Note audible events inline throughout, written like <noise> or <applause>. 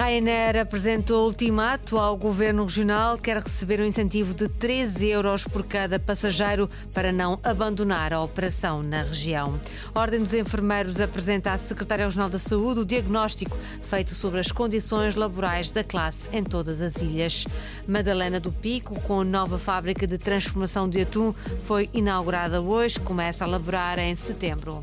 Ryanair apresentou ultimato ao governo regional, quer receber um incentivo de 13 euros por cada passageiro para não abandonar a operação na região. A Ordem dos Enfermeiros apresenta à Secretária Regional da Saúde o diagnóstico feito sobre as condições laborais da classe em todas as ilhas. Madalena do Pico, com nova fábrica de transformação de atum, foi inaugurada hoje, começa a laborar em setembro.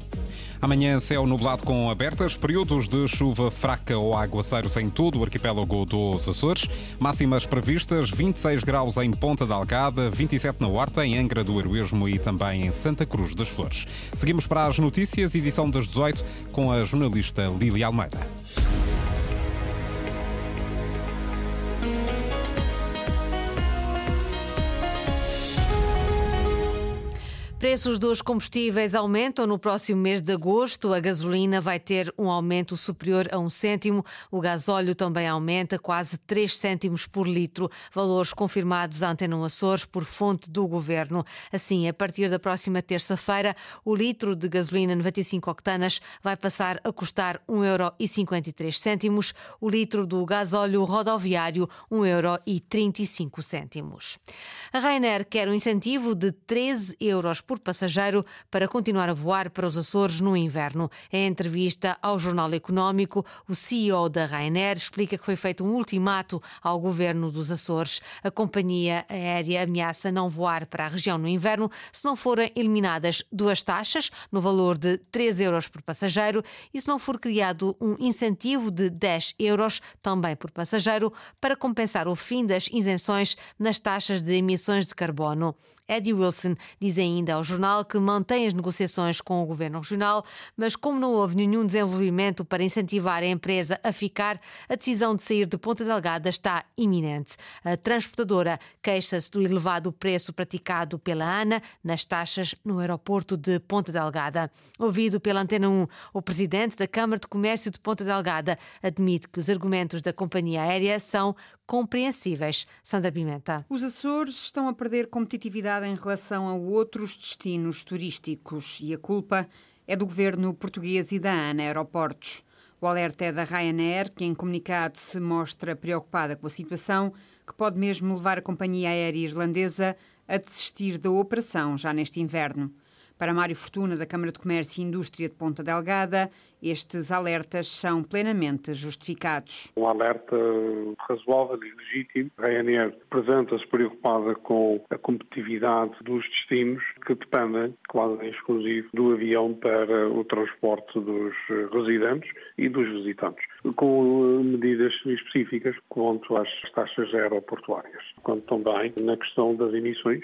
Amanhã, céu nublado com abertas, períodos de chuva fraca ou aguaceiros em todo o arquipélago dos Açores. Máximas previstas: 26 graus em Ponta da Algada, 27 na Horta, em Angra do Heroísmo e também em Santa Cruz das Flores. Seguimos para as notícias, edição das 18, com a jornalista Lili Almeida. Preços dos combustíveis aumentam no próximo mês de agosto. A gasolina vai ter um aumento superior a um cêntimo. O gasóleo também aumenta quase 3 cêntimos por litro. Valores confirmados à Antena Açores por fonte do governo. Assim, a partir da próxima terça-feira, o litro de gasolina 95 octanas vai passar a custar 1,53€. O litro do gasóleo rodoviário, 1,35€. A Rainer quer um incentivo de 13 euros por passageiro para continuar a voar para os Açores no inverno. Em entrevista ao Jornal Económico, o CEO da Ryanair explica que foi feito um ultimato ao governo dos Açores. A companhia aérea ameaça não voar para a região no inverno se não forem eliminadas duas taxas, no valor de 3 euros por passageiro, e se não for criado um incentivo de 10 euros, também por passageiro, para compensar o fim das isenções nas taxas de emissões de carbono. Eddie Wilson diz ainda ao jornal que mantém as negociações com o governo regional, mas como não houve nenhum desenvolvimento para incentivar a empresa a ficar, a decisão de sair de Ponta Delgada está iminente. A transportadora queixa-se do elevado preço praticado pela ANA nas taxas no aeroporto de Ponta Delgada. Ouvido pela Antena 1, o presidente da Câmara de Comércio de Ponta Delgada admite que os argumentos da companhia aérea são compreensíveis. Sandra Pimenta. Os Açores estão a perder competitividade em relação a outros destinos turísticos e a culpa é do governo português e da ANA Aeroportos. O alerta é da Ryanair, que em comunicado se mostra preocupada com a situação, que pode mesmo levar a companhia aérea irlandesa a desistir da operação já neste inverno. Para Mário Fortuna, da Câmara de Comércio e Indústria de Ponta Delgada, estes alertas são plenamente justificados. Um alerta razoável e legítimo. A Ryanair apresenta-se preocupada com a competitividade dos destinos que dependem, quase em exclusivo, do avião para o transporte dos residentes e dos visitantes, com medidas específicas quanto às taxas aeroportuárias, quanto também na questão das emissões,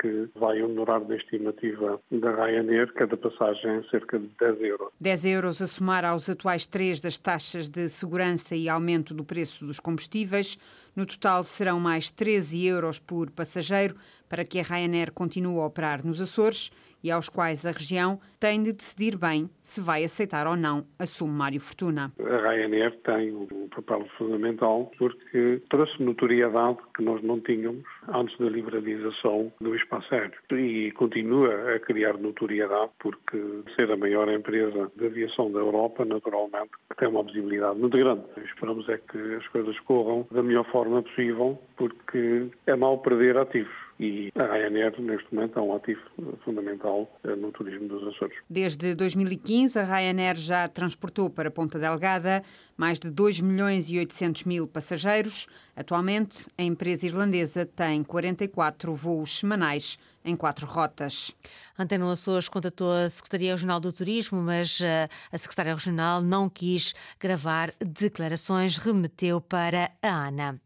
que vai honorar da estimativa da Ryanair cada passagem cerca de 10 euros. 10 euros somar aos atuais 3 das taxas de segurança e aumento do preço dos combustíveis. No total serão mais 13 euros por passageiro para que a Ryanair continue a operar nos Açores e aos quais a região tem de decidir bem se vai aceitar ou não, assume Mário Fortuna. A Ryanair tem um papel fundamental porque trouxe notoriedade que nós não tínhamos antes da liberalização do espaço aéreo e continua a criar notoriedade porque ser a maior empresa de aviação da Europa, naturalmente, tem uma visibilidade muito grande. Esperamos é que as coisas corram da melhor forma possível porque é mal perder ativos e a Ryanair, neste momento, é um ativo fundamental eh, no turismo dos Açores. Desde 2015, a Ryanair já transportou para Ponta Delgada mais de 2 milhões e 800 mil passageiros. Atualmente, a empresa irlandesa tem 44 voos semanais em quatro rotas. Antena Açores contatou a Secretaria Regional do Turismo, mas eh, a Secretária Regional não quis gravar declarações, remeteu para a ANA.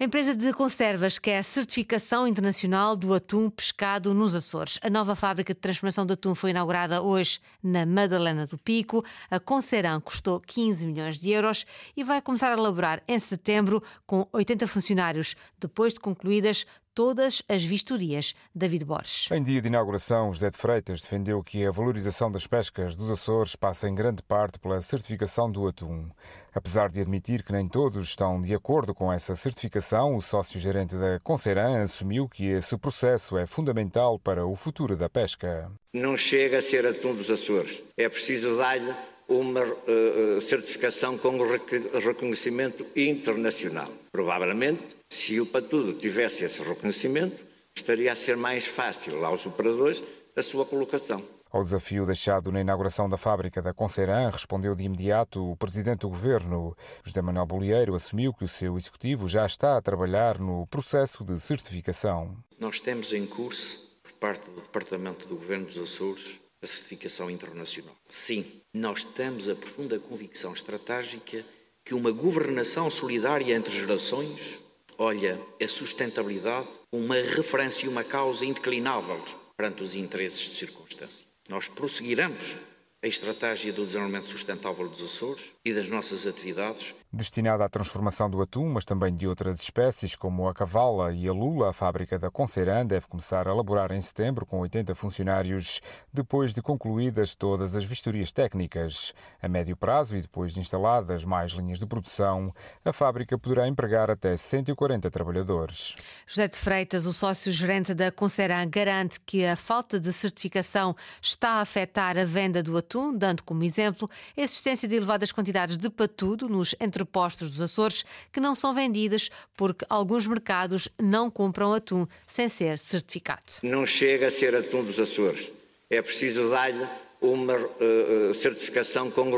A empresa de conservas quer certificação internacional do atum pescado nos Açores. A nova fábrica de transformação de atum foi inaugurada hoje na Madalena do Pico. A Conceran custou 15 milhões de euros e vai começar a elaborar em setembro com 80 funcionários, depois de concluídas todas as vistorias. David Borges. Em dia de inauguração, José de Freitas defendeu que a valorização das pescas dos Açores passa em grande parte pela certificação do atum. Apesar de admitir que nem todos estão de acordo com essa certificação, o sócio-gerente da Conceran assumiu que esse processo é fundamental para o futuro da pesca. Não chega a ser atum dos Açores. É preciso dar-lhe uma uh, certificação com reconhecimento internacional. Provavelmente, se o Patudo tivesse esse reconhecimento, estaria a ser mais fácil aos operadores a sua colocação. Ao desafio deixado na inauguração da fábrica da Conceran, respondeu de imediato o presidente do governo. José Manuel Bolieiro assumiu que o seu executivo já está a trabalhar no processo de certificação. Nós temos em curso, por parte do Departamento do Governo dos Açores, a certificação internacional. Sim, nós temos a profunda convicção estratégica que uma governação solidária entre gerações olha a sustentabilidade uma referência e uma causa indeclinável perante os interesses de circunstância. Nós prosseguiremos a estratégia do desenvolvimento sustentável dos Açores e das nossas atividades Destinada à transformação do atum, mas também de outras espécies, como a cavala e a lula, a fábrica da Conceran deve começar a elaborar em setembro com 80 funcionários, depois de concluídas todas as vistorias técnicas. A médio prazo e depois de instaladas mais linhas de produção, a fábrica poderá empregar até 140 trabalhadores. José de Freitas, o sócio-gerente da Conceran, garante que a falta de certificação está a afetar a venda do atum, dando como exemplo a existência de elevadas quantidades de patudo nos entre entrepostos dos Açores que não são vendidas porque alguns mercados não compram atum sem ser certificado. Não chega a ser atum dos Açores. É preciso dar-lhe uma uh, certificação com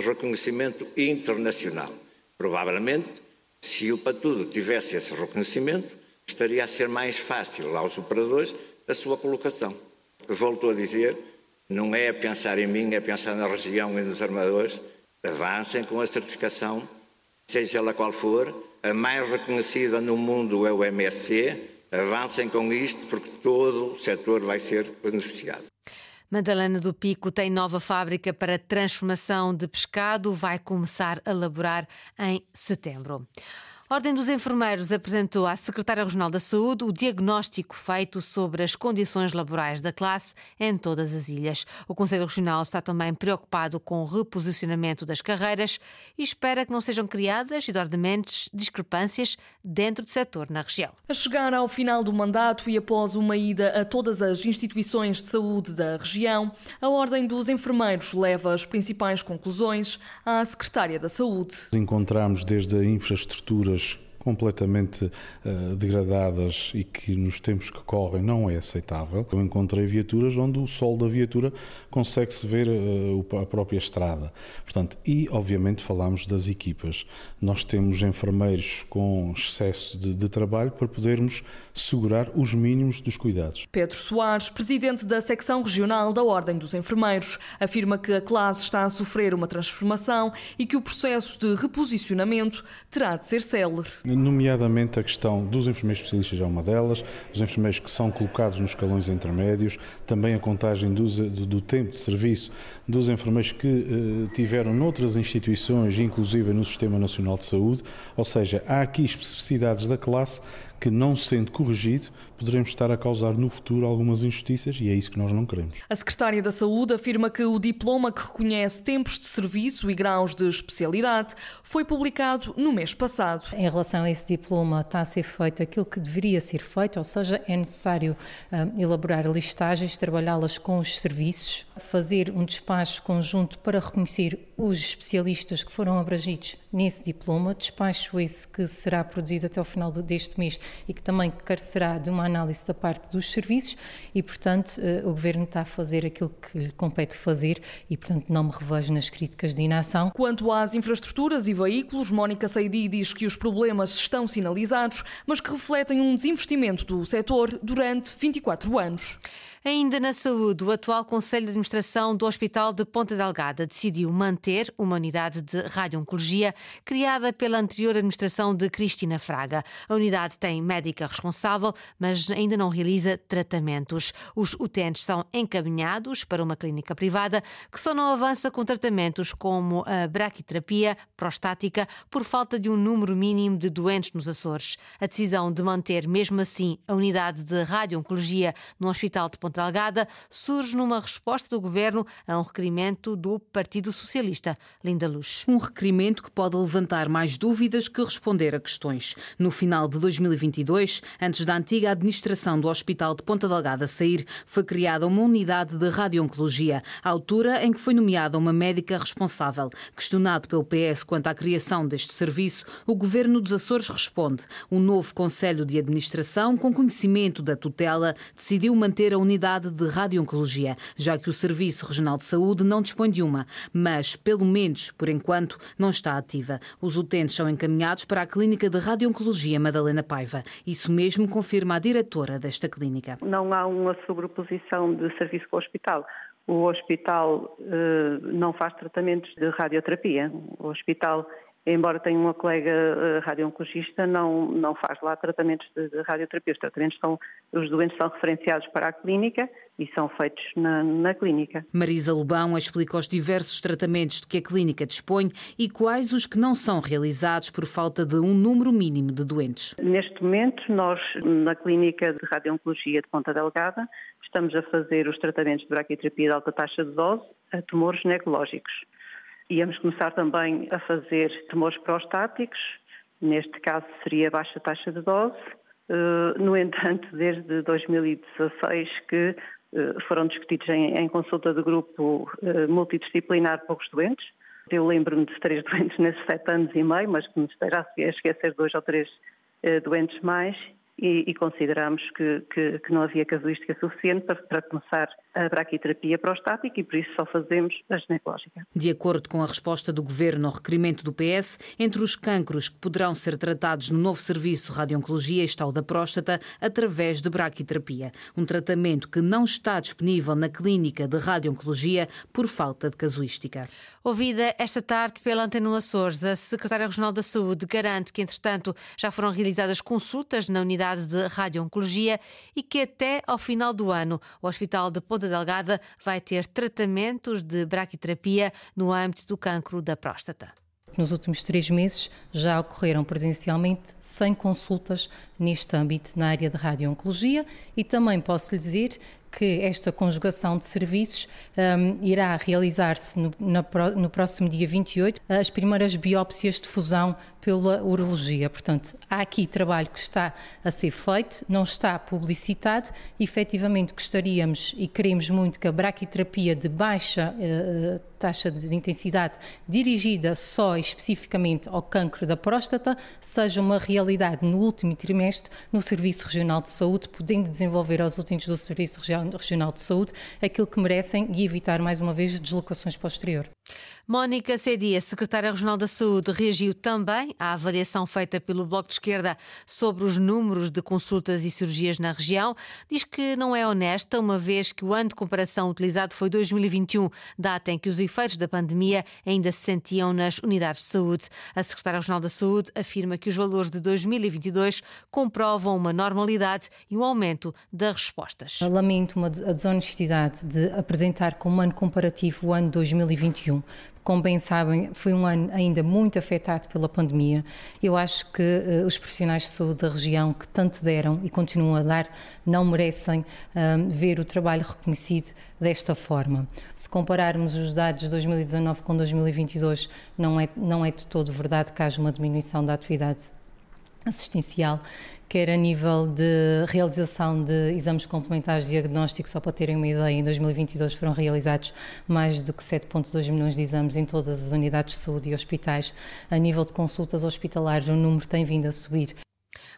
reconhecimento internacional. Provavelmente, se o Patudo tivesse esse reconhecimento, estaria a ser mais fácil aos operadores a sua colocação. Volto a dizer, não é pensar em mim, é pensar na região e nos armadores. Avancem com a certificação seja ela qual for, a mais reconhecida no mundo é o MSC. Avancem com isto porque todo o setor vai ser beneficiado. Madalena do Pico tem nova fábrica para transformação de pescado, vai começar a laborar em setembro. A Ordem dos Enfermeiros apresentou à Secretária Regional da Saúde o diagnóstico feito sobre as condições laborais da classe em todas as ilhas. O Conselho Regional está também preocupado com o reposicionamento das carreiras e espera que não sejam criadas, idoramente, discrepâncias dentro do setor na região. A chegar ao final do mandato e após uma ida a todas as instituições de saúde da região, a Ordem dos Enfermeiros leva as principais conclusões à Secretária da Saúde. Encontramos desde a infraestrutura completamente uh, degradadas e que nos tempos que correm não é aceitável. Eu encontrei viaturas onde o sol da viatura consegue-se ver uh, a própria estrada. Portanto, e obviamente falamos das equipas. Nós temos enfermeiros com excesso de, de trabalho para podermos segurar os mínimos dos cuidados. Pedro Soares, presidente da secção regional da Ordem dos Enfermeiros, afirma que a classe está a sofrer uma transformação e que o processo de reposicionamento terá de ser célere nomeadamente a questão dos enfermeiros especialistas é uma delas, os enfermeiros que são colocados nos escalões intermédios, também a contagem do, do tempo de serviço dos enfermeiros que eh, tiveram noutras instituições, inclusive no Sistema Nacional de Saúde, ou seja, há aqui especificidades da classe que, não sendo corrigido, poderemos estar a causar no futuro algumas injustiças e é isso que nós não queremos. A Secretária da Saúde afirma que o diploma que reconhece tempos de serviço e graus de especialidade foi publicado no mês passado. Em relação a esse diploma, está a ser feito aquilo que deveria ser feito, ou seja, é necessário uh, elaborar listagens, trabalhá-las com os serviços, fazer um despacho conjunto para reconhecer os especialistas que foram abrangidos nesse diploma, despacho esse que será produzido até o final deste mês e que também carecerá de uma análise da parte dos serviços e, portanto, eh, o Governo está a fazer aquilo que lhe compete fazer e, portanto, não me revejo nas críticas de inação. Quanto às infraestruturas e veículos, Mónica Saidi diz que os problemas estão sinalizados, mas que refletem um desinvestimento do setor durante 24 anos. Ainda na saúde, o atual Conselho de Administração do Hospital de Ponta Delgada decidiu manter uma unidade de radio-oncologia criada pela anterior administração de Cristina Fraga. A unidade tem médica responsável, mas ainda não realiza tratamentos. Os utentes são encaminhados para uma clínica privada que só não avança com tratamentos como a braquiterapia prostática por falta de um número mínimo de doentes nos Açores. A decisão de manter, mesmo assim, a unidade de radio-oncologia no Hospital de Ponta Ponta Delgada surge numa resposta do governo a um requerimento do Partido Socialista. Linda Luz. Um requerimento que pode levantar mais dúvidas que responder a questões. No final de 2020, 2022, antes da antiga administração do Hospital de Ponta Delgada sair, foi criada uma unidade de radio-oncologia, à altura em que foi nomeada uma médica responsável. Questionado pelo PS quanto à criação deste serviço, o governo dos Açores responde. Um novo Conselho de Administração, com conhecimento da tutela, decidiu manter a unidade de radio-oncologia, já que o Serviço Regional de Saúde não dispõe de uma, mas, pelo menos por enquanto, não está ativa. Os utentes são encaminhados para a Clínica de Radio-Oncologia Madalena Paiva. Isso mesmo confirma a diretora desta clínica. Não há uma sobreposição de serviço com o hospital. O hospital eh, não faz tratamentos de radioterapia. O hospital embora tenha uma colega uh, radio-oncologista, não, não faz lá tratamentos de, de, radioterapia. Os tratamentos são, os doentes são referenciados para a clínica e são feitos na, na clínica. Marisa Lobão explica os diversos tratamentos de que a clínica dispõe e quais os que não são realizados por falta de um número mínimo de doentes. Neste momento, nós, na clínica de radio-oncologia de Ponta Delgada, estamos a fazer os tratamentos de braquioterapia de alta taxa de dose a tumores ginecológicos. Íamos começar também a fazer tumores prostáticos, neste caso seria baixa taxa de dose. Eh, no entanto, desde 2016 que eh, foram discutidos em, consulta do grupo eh, multidisciplinar poucos doentes. Eu lembro-me de três <laughs> doentes nesses sete anos e meio, mas que me esteja a esquecer dois ou três doentes mais e, e consideramos que, que, que, não havia casuística suficiente para, para, começar a braquiterapia prostática e por isso só fazemos a ginecológica. De acordo com a resposta do Governo ao requerimento do PS, entre os cancros que poderão ser tratados no novo serviço de radio-oncologia está o da próstata através de braquiterapia, um tratamento que não está disponível na clínica de radio-oncologia por falta de casuística. Ouvida esta tarde pela Antena Açores, a Secretária Regional da Saúde garante que, entretanto, já foram realizadas consultas na unidade de radio-oncologia e que até ao final do ano o Hospital de Ponta Delgada vai ter tratamentos de braquiterapia no âmbito do cancro da próstata. Nos últimos três meses já ocorreram presencialmente 100 consultas neste âmbito na área de radio-oncologia e também posso lhe dizer que esta conjugação de serviços um, irá realizar-se no, no, próximo dia 28 as primeiras biópsias de fusão pela urologia. Portanto, há aqui trabalho que está a ser feito, não está publicitado. Efetivamente, gostaríamos e queremos muito que a braquiterapia de baixa uh, taxa de intensidade dirigida só especificamente ao cancro da próstata seja uma realidade no último trimestre no Serviço Regional de Saúde, podendo desenvolver aos utentes do Serviço Regional de Saúde aquilo que merecem e evitar mais uma vez deslocações para o exterior. Mónica Cedia, secretária regional da Saúde, reagiu também à avaliação feita pelo Bloco de Esquerda sobre os números de consultas e cirurgias na região. Diz que não é honesta, uma vez que o ano de comparação utilizado foi 2021, data em que os efeitos da pandemia ainda se sentiam nas unidades de saúde. A secretária regional da Saúde afirma que os valores de 2022 comprovam uma normalidade e um aumento das respostas. Lamento uma desonestidade de apresentar como ano comparativo o ano 2021 como bem sabem, foi um ano ainda muito afetado pela pandemia. Eu acho que uh, os profissionais de saúde da região, que tanto deram e continuam a dar, não merecem uh, ver o trabalho reconhecido desta forma. Se compararmos os dados de 2019 com 2022, não é, não é de todo verdade que haja uma diminuição da atividade assistencial, quer a nível de realização de exames complementares de diagnóstico, só para terem uma ideia, em 2022 foram realizados mais do que 7,2 milhões de exames em todas as unidades de saúde e hospitais. A nível de consultas hospitalares, o número tem vindo a subir.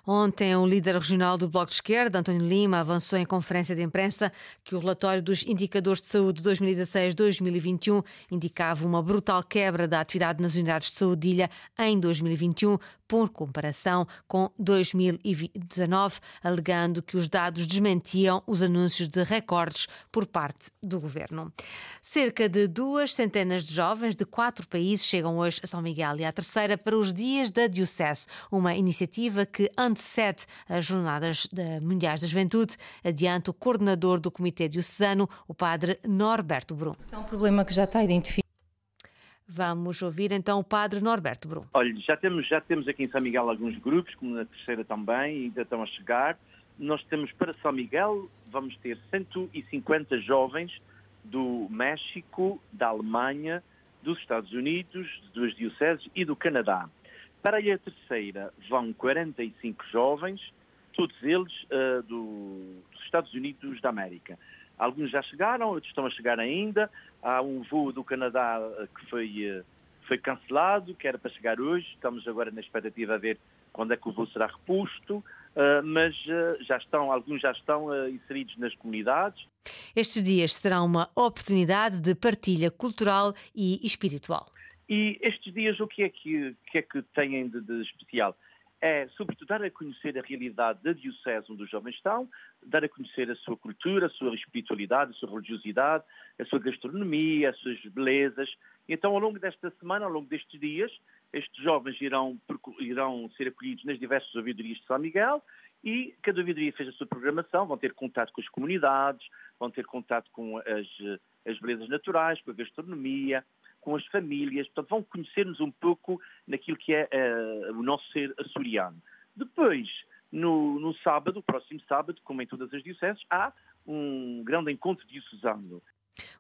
Ontem, o líder regional do Bloco de Esquerda, António Lima, avançou em conferência de imprensa que o relatório dos indicadores de saúde 2016-2021 indicava uma brutal quebra da atividade nas unidades de saúde de ilha em 2021, por comparação com 2019, alegando que os dados desmentiam os anúncios de recordes por parte do governo. Cerca de duas centenas de jovens de quatro países chegam hoje a São Miguel e à terceira para os Dias da Diocese, uma iniciativa que antecede as Jornadas Mundiais da Juventude, adianta o coordenador do Comitê Diocesano, o padre Norberto Brum. é um problema que já está identificado Vamos ouvir então o padre Norberto Brum. Olha, já temos, já temos aqui em São Miguel alguns grupos, como na terceira também, ainda estão a chegar. Nós temos para São Miguel, vamos ter 150 jovens do México, da Alemanha, dos Estados Unidos, duas dioceses e do Canadá. Para a terceira vão 45 jovens todos eles uh, do, dos Estados Unidos da América. Alguns já chegaram, outros estão a chegar ainda. Há um voo do Canadá que foi, foi cancelado, que era para chegar hoje. Estamos agora na expectativa a ver quando é que o voo será reposto. Uh, mas uh, já estão, alguns já estão uh, inseridos nas comunidades. Estes dias serão uma oportunidade de partilha cultural e espiritual. E estes dias o que é que, que, é que têm de, de especial? É, sobretudo, dar a conhecer a realidade da Diocese onde os jovens estão, dar a conhecer a sua cultura, a sua espiritualidade, a sua religiosidade, a sua gastronomia, as suas belezas. Então, ao longo desta semana, ao longo destes dias, estes jovens irão, irão ser acolhidos nas diversas ouvidorias de São Miguel e cada ouvidoria fez a sua programação, vão ter contato com as comunidades, vão ter contato com as, as belezas naturais, com a gastronomia, com as famílias, portanto vão conhecer-nos um pouco naquilo que é uh, o nosso ser açoriano. Depois, no, no sábado, próximo sábado, como em todas as dioceses, há um grande encontro diocesano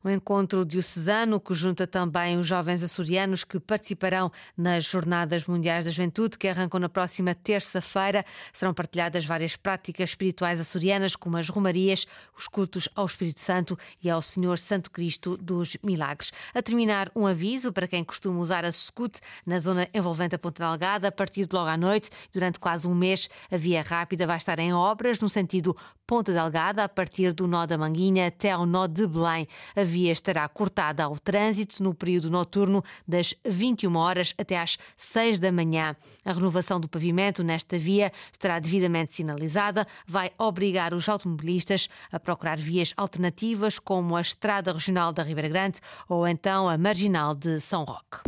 o encontro diocesano, que junta também os jovens açorianos que participarão nas Jornadas Mundiais da Juventude, que arrancam na próxima terça-feira. Serão partilhadas várias práticas espirituais açorianas, como as romarias, os cultos ao Espírito Santo e ao Senhor Santo Cristo dos Milagres. A terminar, um aviso para quem costuma usar a SCUT na zona envolvente a Ponta Delgada, a partir de logo à noite, durante quase um mês, a via rápida vai estar em obras no sentido Ponta Delgada, a partir do nó da Manguinha até ao nó de Belém. A via estará cortada ao trânsito no período noturno das 21 horas até às 6 da manhã. A renovação do pavimento nesta via estará devidamente sinalizada, vai obrigar os automobilistas a procurar vias alternativas como a Estrada Regional da Ribeira Grande ou então a Marginal de São Roque.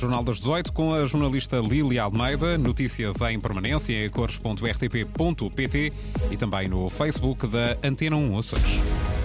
Jornal das 18 com a jornalista Lília Almeida. Notícias em permanência em cores.rtp.pt e também no Facebook da Antena 1 Açores.